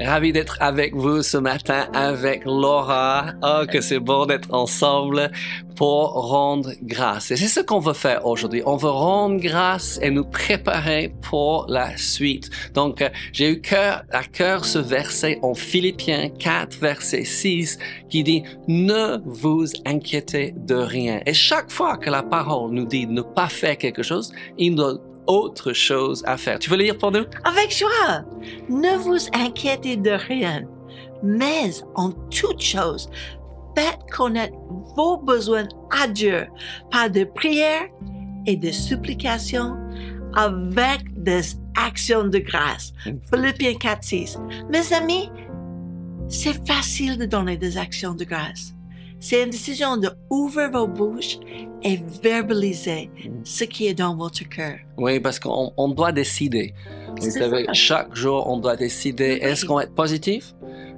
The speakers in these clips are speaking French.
Ravi d'être avec vous ce matin avec Laura. Oh, que c'est bon d'être ensemble pour rendre grâce. Et c'est ce qu'on veut faire aujourd'hui. On veut rendre grâce et nous préparer pour la suite. Donc, j'ai eu à cœur ce verset en Philippiens 4, verset 6, qui dit, ne vous inquiétez de rien. Et chaque fois que la parole nous dit de ne pas faire quelque chose, il nous autre chose à faire. Tu veux lire pour nous? Avec joie. Ne vous inquiétez de rien, mais en toute chose, faites connaître vos besoins à Dieu par des prières et des supplications avec des actions de grâce. Philippiens 4, 6. Mes amis, c'est facile de donner des actions de grâce. C'est une décision de ouvrir vos bouches et verbaliser ce qui est dans votre cœur. Oui, parce qu'on on doit décider. Vous savez, chaque jour, on doit décider, est-ce qu'on va être positif?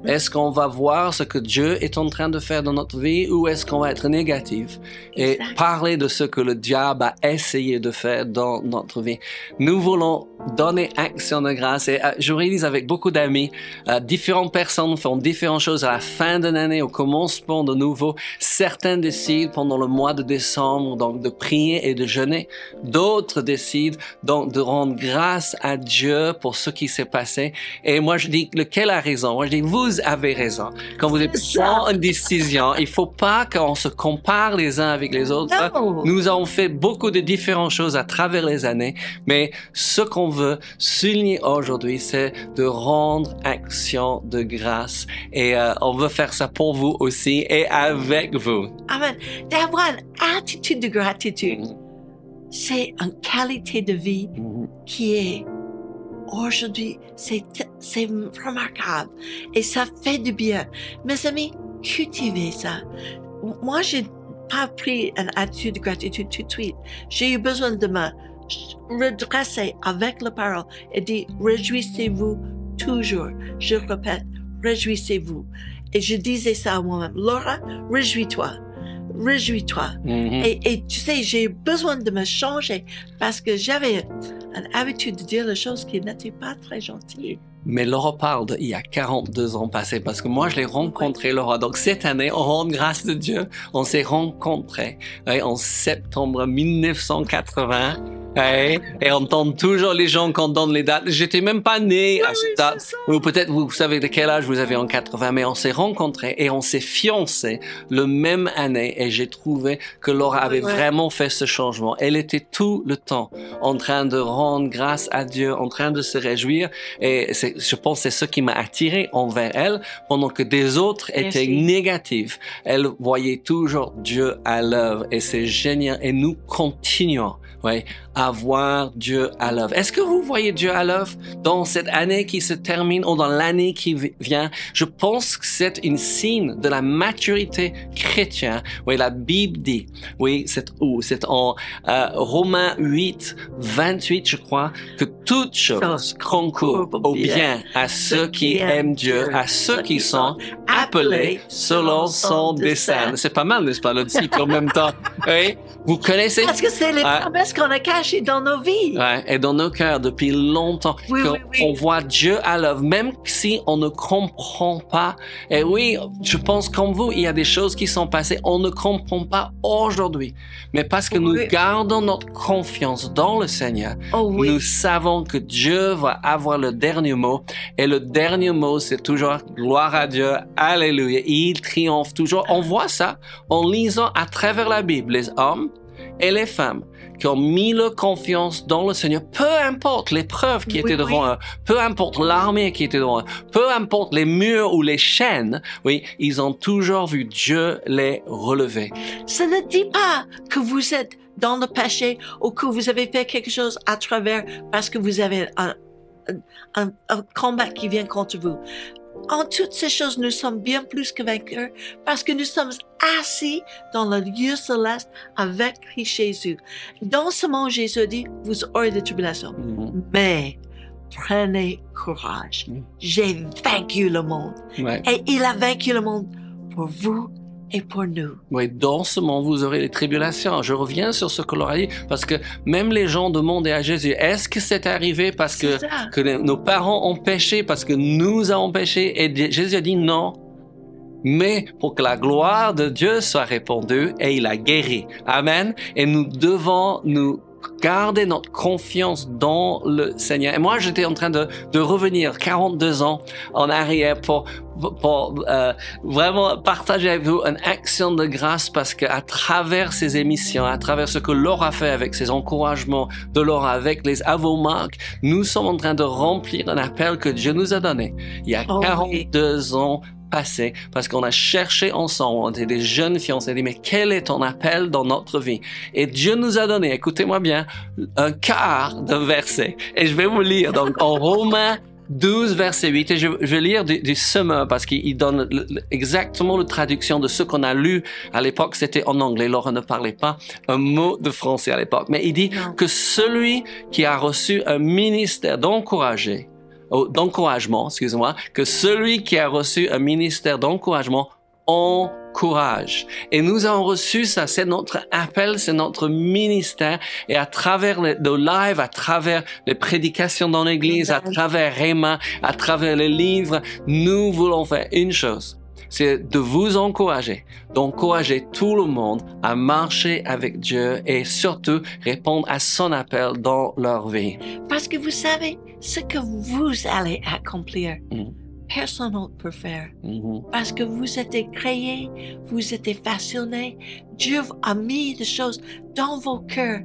Est-ce qu'on va voir ce que Dieu est en train de faire dans notre vie ou est-ce qu'on va être négatif? Et parler de ce que le diable a essayé de faire dans notre vie? Nous voulons donner action de grâce et euh, je réalise avec beaucoup d'amis, euh, différentes personnes font différentes choses à la fin de l'année, au commencement de nouveau. Certains décident pendant le mois de décembre donc de prier et de jeûner. D'autres décident donc de rendre grâce à Dieu pour ce qui s'est passé. Et moi, je dis, lequel a raison? Moi, je dis, vous avez raison. Quand vous êtes prendre une décision, il faut pas qu'on se compare les uns avec les autres. Non. Nous avons fait beaucoup de différentes choses à travers les années, mais ce qu'on veut souligner aujourd'hui, c'est de rendre action de grâce. Et euh, on veut faire ça pour vous aussi et avec vous. Amen. D'avoir une attitude de gratitude, c'est une qualité de vie qui est aujourd'hui, c'est, c'est remarquable et ça fait du bien. Mes amis, cultivez ça. Moi, j'ai pas pris une attitude de gratitude tout de suite. J'ai eu besoin de me redresser avec la parole et dire, réjouissez-vous toujours. Je répète, réjouissez-vous. Et je disais ça à moi-même. Laura, réjouis-toi. Réjouis-toi. Mhm. Et, et tu sais, j'ai eu besoin de me changer parce que j'avais une habitude de dire les choses qui n'étaient pas très gentilles. Mais Laura parle d'il y a 42 ans passés parce que moi, je l'ai rencontré, Laura. Donc, cette année, on rend grâce de Dieu. On s'est rencontrés en septembre 1980. Ouais, et on entend toujours les gens quand on donne les dates. J'étais même pas né à cette date. Ou peut-être vous savez de quel âge vous avez en 80, mais on s'est rencontrés et on s'est fiancés le même année et j'ai trouvé que Laura avait Ouais. vraiment fait ce changement. Elle était tout le temps en train de rendre grâce à Dieu, en train de se réjouir et je pense c'est ce qui m'a attiré envers elle pendant que des autres étaient Merci. négatifs. Elle voyait toujours Dieu à l'œuvre et c'est génial et nous continuons. Ouais, à voir Dieu à l'œuvre. Est-ce que vous voyez Dieu à l'œuvre dans cette année qui se termine ou dans l'année qui vi- vient? Je pense que c'est une signe de la maturité chrétienne. Oui, la Bible dit, oui, c'est où? C'est en euh, Romains 8, 28, je crois, que toute chose concourt au bien à ceux qui aiment Dieu, à ceux qui sont appelés selon son dessein. C'est pas mal, n'est-ce pas, le titre en même temps? Oui. Vous connaissez? Parce que c'est les Ouais. promesses qu'on a cachées dans nos vies. Ouais, et dans nos cœurs depuis longtemps, Oui, qu'on oui, oui. on voit Dieu à l'œuvre, même si on ne comprend pas. Et oui, je pense comme vous, il y a des choses qui sont passées, on ne comprend pas aujourd'hui. Mais parce que nous gardons notre confiance dans le Seigneur, Oh nous savons que Dieu va avoir le dernier mot. Et le dernier mot, c'est toujours gloire à Dieu, alléluia. Il triomphe toujours. On voit ça en lisant à travers la Bible les hommes et les femmes qui ont mis leur confiance dans le Seigneur, peu importe l'épreuve qui Oui, était devant oui. eux, peu importe l'armée qui était devant eux, peu importe les murs ou les chaînes, oui, ils ont toujours vu Dieu les relever. Ça ne dit pas que vous êtes dans le péché ou que vous avez fait quelque chose à travers parce que vous avez un, un, un combat qui vient contre vous. En toutes ces choses, nous sommes bien plus que vainqueurs parce que nous sommes assis dans le lieu céleste avec Christ Jésus. Dans ce monde, Jésus dit, vous aurez des tribulations. Mais prenez courage. Mm. J'ai vaincu le monde. Ouais. Et il a vaincu le monde pour vous et pour nous. Oui, dans ce monde, vous aurez les tribulations. Je reviens sur ce que l'on a dit, parce que même les gens demandaient à Jésus, est-ce que c'est arrivé parce que, les- nos parents ont péché, parce que nous avons péché? Et Jésus a dit non. Mais pour que la gloire de Dieu soit répandue, et il a guéri. Amen. Et nous devons nous garder notre confiance dans le Seigneur. Et moi, j'étais en train de, de revenir 42 ans en arrière pour, pour euh, vraiment partager avec vous une action de grâce parce qu'à travers ces émissions, à travers ce que Laura fait avec ses encouragements de Laura, avec les avomarques, nous sommes en train de remplir un appel que Dieu nous a donné il y a Oh oui. 42 ans passés parce qu'on a cherché ensemble, on était des jeunes filles, on s'est dit mais quel est ton appel dans notre vie? Et Dieu nous a donné, écoutez-moi bien, un quart d'un verset. Et je vais vous lire. Donc en Romains 12, verset 8, et je, je vais lire du, du semeur parce qu'il il donne le- exactement la traduction de ce qu'on a lu à l'époque. C'était en anglais, Laura ne parlait pas un mot de français à l'époque. Mais il dit que celui qui a reçu un ministère d'encourager, oh, d'encouragement, excusez-moi, que celui qui a reçu un ministère d'encouragement encourage. Et nous avons reçu ça, c'est notre appel, c'est notre ministère. Et à travers les- nos lives, à travers les prédications dans l'église, à travers Réma, à travers les livres, nous voulons faire une chose. C'est de vous encourager, d'encourager tout le monde à marcher avec Dieu et surtout répondre à son appel dans leur vie. Parce que vous savez, ce que vous allez accomplir, Mhm. personne d'autre peut faire. Mhm. Parce que vous êtes créés, vous êtes façonnés. Dieu a mis des choses dans vos cœurs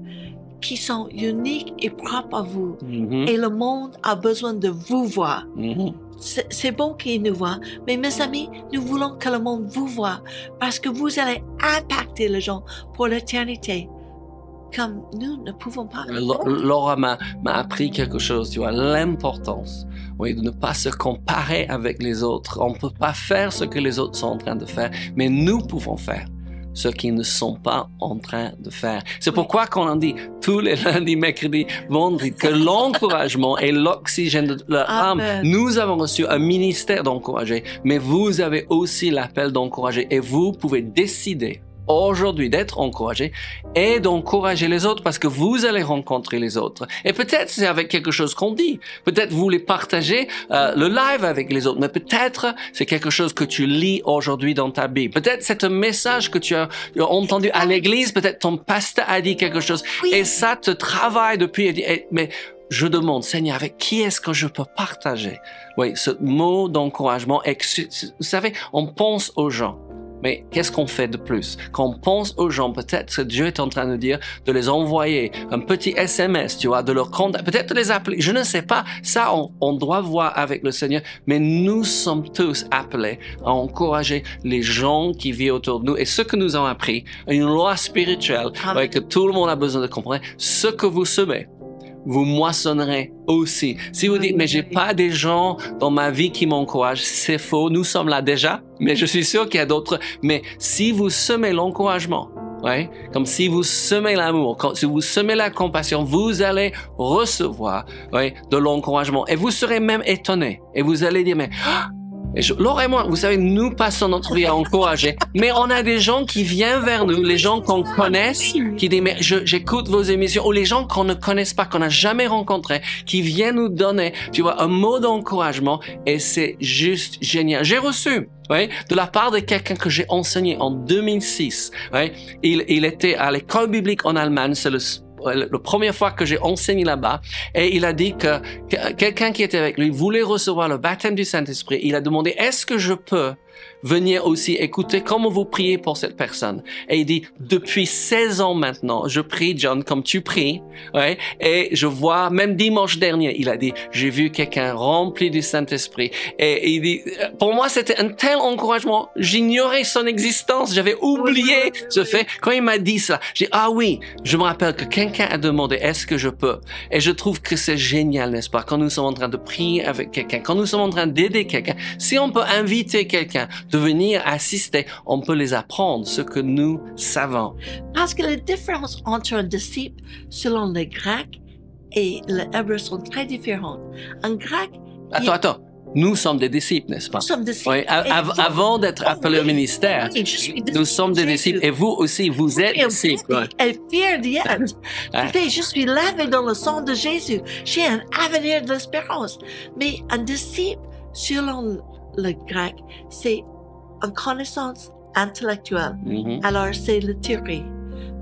qui sont uniques et propres à vous. Mhm. Et le monde a besoin de vous voir. Mhm. C'est c'est bon qu'il nous voit, mais mes amis, nous voulons que le monde vous voit parce que vous allez impacter les gens pour l'éternité comme nous ne pouvons pas. Laura m'a m'a appris quelque chose, tu vois, l'importance, oui, de ne pas se comparer avec les autres. On ne peut pas faire ce que les autres sont en train de faire, mais nous pouvons faire ce qu'ils ne sont pas en train de faire. C'est pourquoi qu'on en dit tous les lundis, mercredis, vendredis, que l'encouragement est l'oxygène de leur âme. Amen. Nous avons reçu un ministère d'encourager, mais vous avez aussi l'appel d'encourager et vous pouvez décider aujourd'hui d'être encouragé et d'encourager les autres parce que vous allez rencontrer les autres. Et peut-être c'est avec quelque chose qu'on dit. Peut-être vous voulez partager euh, le live avec les autres, mais peut-être c'est quelque chose que tu lis aujourd'hui dans ta Bible. Peut-être c'est un message que tu as entendu à l'église. Peut-être ton pasteur a dit quelque chose Oui. et ça te travaille depuis. et- mais je demande, Seigneur, avec qui est-ce que je peux partager? Oui, ce mot d'encouragement. Vous savez, on pense aux gens. Mais qu'est-ce qu'on fait de plus? Quand on pense aux gens, peut-être que Dieu est en train de dire de les envoyer un petit SMS, tu vois, de leur contact, peut-être de les appeler. Je ne sais pas. Ça, on, on doit voir avec le Seigneur. Mais nous sommes tous appelés à encourager les gens qui vivent autour de nous. Et ce que nous avons appris, une loi spirituelle, ouais, que tout le monde a besoin de comprendre, ce que vous semez, vous moissonnerez aussi. Si vous dites, mais j'ai pas des gens dans ma vie qui m'encouragent, c'est faux. Nous sommes là déjà, mais je suis sûr qu'il y a d'autres. Mais si vous semez l'encouragement, ouais, comme si vous semez l'amour, si vous semez la compassion, vous allez recevoir, ouais, de l'encouragement. Et vous serez même étonné. Et vous allez dire, mais, ah! Et je, Laure et moi, vous savez, nous passons notre vie à encourager, mais on a des gens qui viennent vers nous, les gens qu'on connaisse, qui disent, mais j'écoute vos émissions, ou les gens qu'on ne connaisse pas, qu'on n'a jamais rencontrés, qui viennent nous donner, tu vois, un mot d'encouragement, et c'est juste génial. J'ai reçu, oui, de la part de quelqu'un que j'ai enseigné en 2006, oui, il, il était à l'école biblique en Allemagne, c'est le, la première fois que j'ai enseigné là-bas, et il a dit que, que quelqu'un qui était avec lui voulait recevoir le baptême du Saint-Esprit. Il a demandé, est-ce que je peux venir aussi écouter comment vous priez pour cette personne. Et il dit, depuis 16 ans maintenant, je prie, John, comme tu pries, ouais, et je vois, même dimanche dernier, il a dit, j'ai vu quelqu'un rempli du Saint-Esprit. Et il dit, pour moi, c'était un tel encouragement, j'ignorais son existence, j'avais oublié ce fait. Quand il m'a dit ça, j'ai dit, ah oui, je me rappelle que quelqu'un a demandé, est-ce que je peux? Et je trouve que c'est génial, n'est-ce pas? Quand nous sommes en train de prier avec quelqu'un, quand nous sommes en train d'aider quelqu'un, si on peut inviter quelqu'un de venir assister, on peut les apprendre ce que nous savons. Parce que les différences entre un disciple selon le grec et le hébreu sont très différentes. Un grec, Attends, attends. nous sommes des disciples, n'est-ce pas? Nous sommes des Oui, Et av- vous- avant d'être appelés au Oui, ministère, oui, nous sommes des disciples et vous aussi, vous êtes Et disciples. ouais. Elle est fière d'y être. Hein? Écoutez, je suis lavé dans le sang de Jésus. J'ai un avenir de l'espérance. Mais un disciple, selon le grec, c'est une connaissance intellectuelle. Mhm. Alors, c'est la théorie.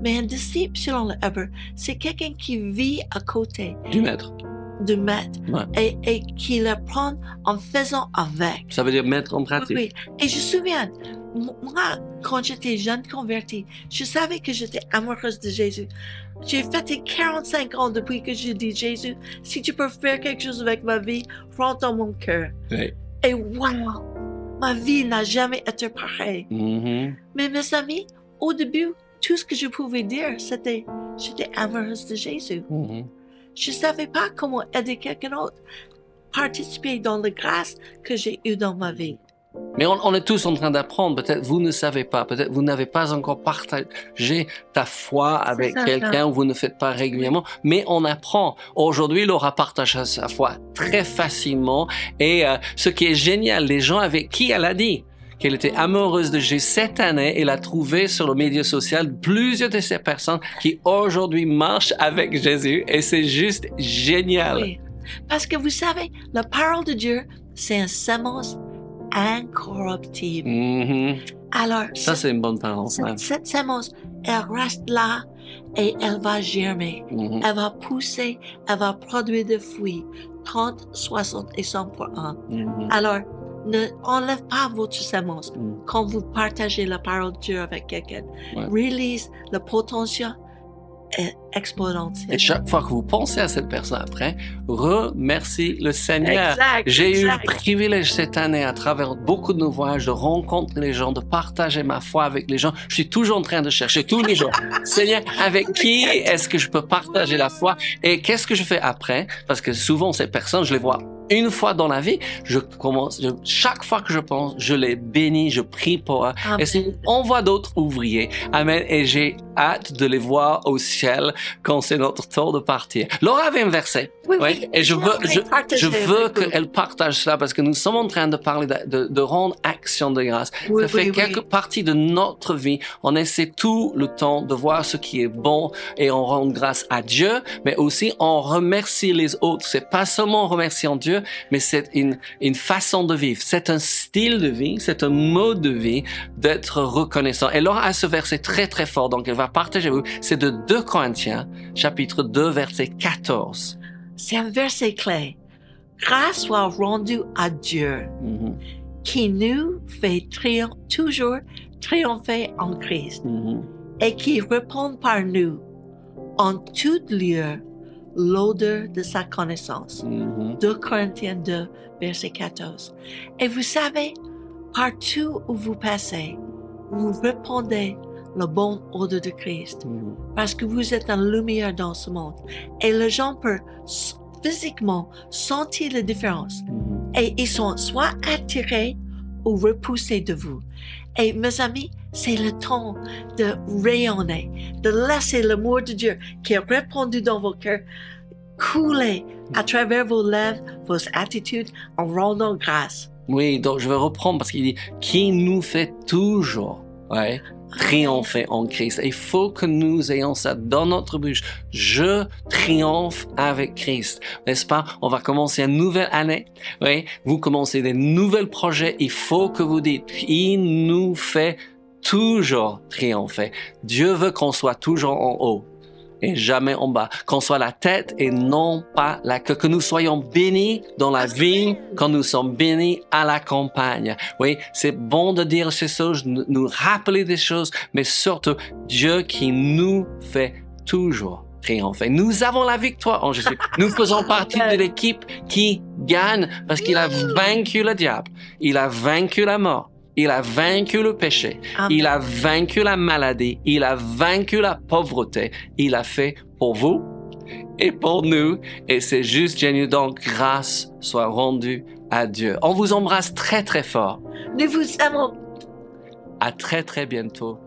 Mais un disciple, selon le hébreu, c'est quelqu'un qui vit à côté Du maître. du maître Ouais. et, et qui l'apprend en faisant avec. Ça veut dire mettre en pratique. oui. Et je me souviens, moi, quand j'étais jeune convertie, je savais que j'étais amoureuse de Jésus. J'ai fêté 45 ans depuis que j'ai dit Jésus, si tu peux faire quelque chose avec ma vie, rentre dans mon cœur. Oui. Et wow, ma vie n'a jamais été pareille. Mhm. Mais mes amis, au début, tout ce que je pouvais dire, c'était j'étais amoureuse de Jésus. Mhm. Je ne savais pas comment aider quelqu'un d'autre, participer dans la grâce que j'ai eue dans ma vie. Mais on, on est tous en train d'apprendre. Peut-être vous ne savez pas. Peut-être vous n'avez pas encore partagé ta foi avec quelqu'un ou vous ne faites pas régulièrement. Mais on apprend. Aujourd'hui, Laura partage sa foi très facilement. Et euh, ce qui est génial, les gens avec qui elle a dit qu'elle était amoureuse de Jésus cette année, elle a trouvé sur le média social plusieurs de ces personnes qui aujourd'hui marchent avec Jésus. Et c'est juste génial. Oui. Parce que vous savez, la parole de Dieu, c'est un semence incorruptible. Mhm. Alors, Ça, cette, c'est une bonne parole. cette, cette semence, elle reste là et elle va germer. Mhm. Elle va pousser, elle va produire des fruits, 30, 60 et 100 pour an. Mhm. Alors, ne enlève pas votre semence Mhm. quand vous partagez la parole de Dieu avec quelqu'un. Ouais. Release le potentiel Et chaque fois que vous pensez à cette personne après, remercie le Seigneur. J'ai eu le privilège cette année, à travers beaucoup de nos voyages, de rencontrer les gens, de partager ma foi avec les gens. Je suis toujours en train de chercher tous les jours. Seigneur, avec qui est-ce que je peux partager la foi et qu'est-ce que je fais après? Parce que souvent, ces personnes, je les vois une fois dans la vie. Je commence, je- chaque fois que je pense, je les bénis, je prie pour eux. Amen. Et si on voit d'autres ouvriers, Amen. Et j'ai hâte de les voir au ciel quand c'est notre tour de partir. Laura avait un verset. Oui, Oui, oui. et je veux, je, veux qu'elle partage cela parce que nous sommes en train de parler de, de, de rendre action de grâce. Oui, Ça fait quelque partie de notre vie. On essaie tout le temps de voir ce qui est bon et on rend grâce à Dieu, mais aussi on remercie les autres. C'est pas seulement remercier Dieu, mais c'est une, une façon de vivre. C'est un style de vie, c'est un mode de vie d'être reconnaissant. Et Laura a ce verset très très fort, donc elle va partager avec vous. C'est de 2 Corinthiens, chapitre 2, verset 14. C'est un verset clé. Grâce soit rendue à Dieu Mhm, qui nous fait triomph- toujours triompher en Christ mhm. et qui répond par nous en tout lieu l'odeur de sa connaissance. Mhm. 2 Corinthiens 2, verset 14. Et vous savez, partout où vous passez, vous répondez le bon odeur de Christ Mhm. parce que vous êtes une lumière dans ce monde. Et les gens peuvent physiquement sentir la différence. Mhm. Et ils sont soit attirés ou repoussés de vous. Et mes amis, c'est le temps de rayonner, de laisser l'amour de Dieu qui est répandu dans vos cœurs couler à travers vos lèvres, vos attitudes en rendant grâce. Oui, donc je vais reprendre parce qu'il dit qui nous fait toujours triompher en Christ. Il faut que nous ayons ça dans notre bouche. Je triomphe avec Christ. N'est-ce pas? On va commencer une nouvelle année. Oui, vous commencez des nouveaux projets. Il faut que vous dites, il nous fait toujours triompher. Dieu veut qu'on soit toujours en haut et jamais en bas, qu'on soit la tête et non pas la queue, que nous soyons bénis dans la vie, quand nous sommes bénis à la campagne. Oui, c'est bon de dire ces choses, nous nous rappeler des choses, mais surtout Dieu qui nous fait toujours triompher. Nous avons la victoire en Jésus. Nous faisons partie de l'équipe qui gagne parce qu'il a vaincu le diable. Il a vaincu la mort. Il a vaincu le péché. Amen. Il a vaincu la maladie. Il a vaincu la pauvreté. Il a fait pour vous et pour nous. Et c'est juste génial. Donc, grâce soit rendue à Dieu. On vous embrasse très, très fort. Nous vous aimons. À très, très bientôt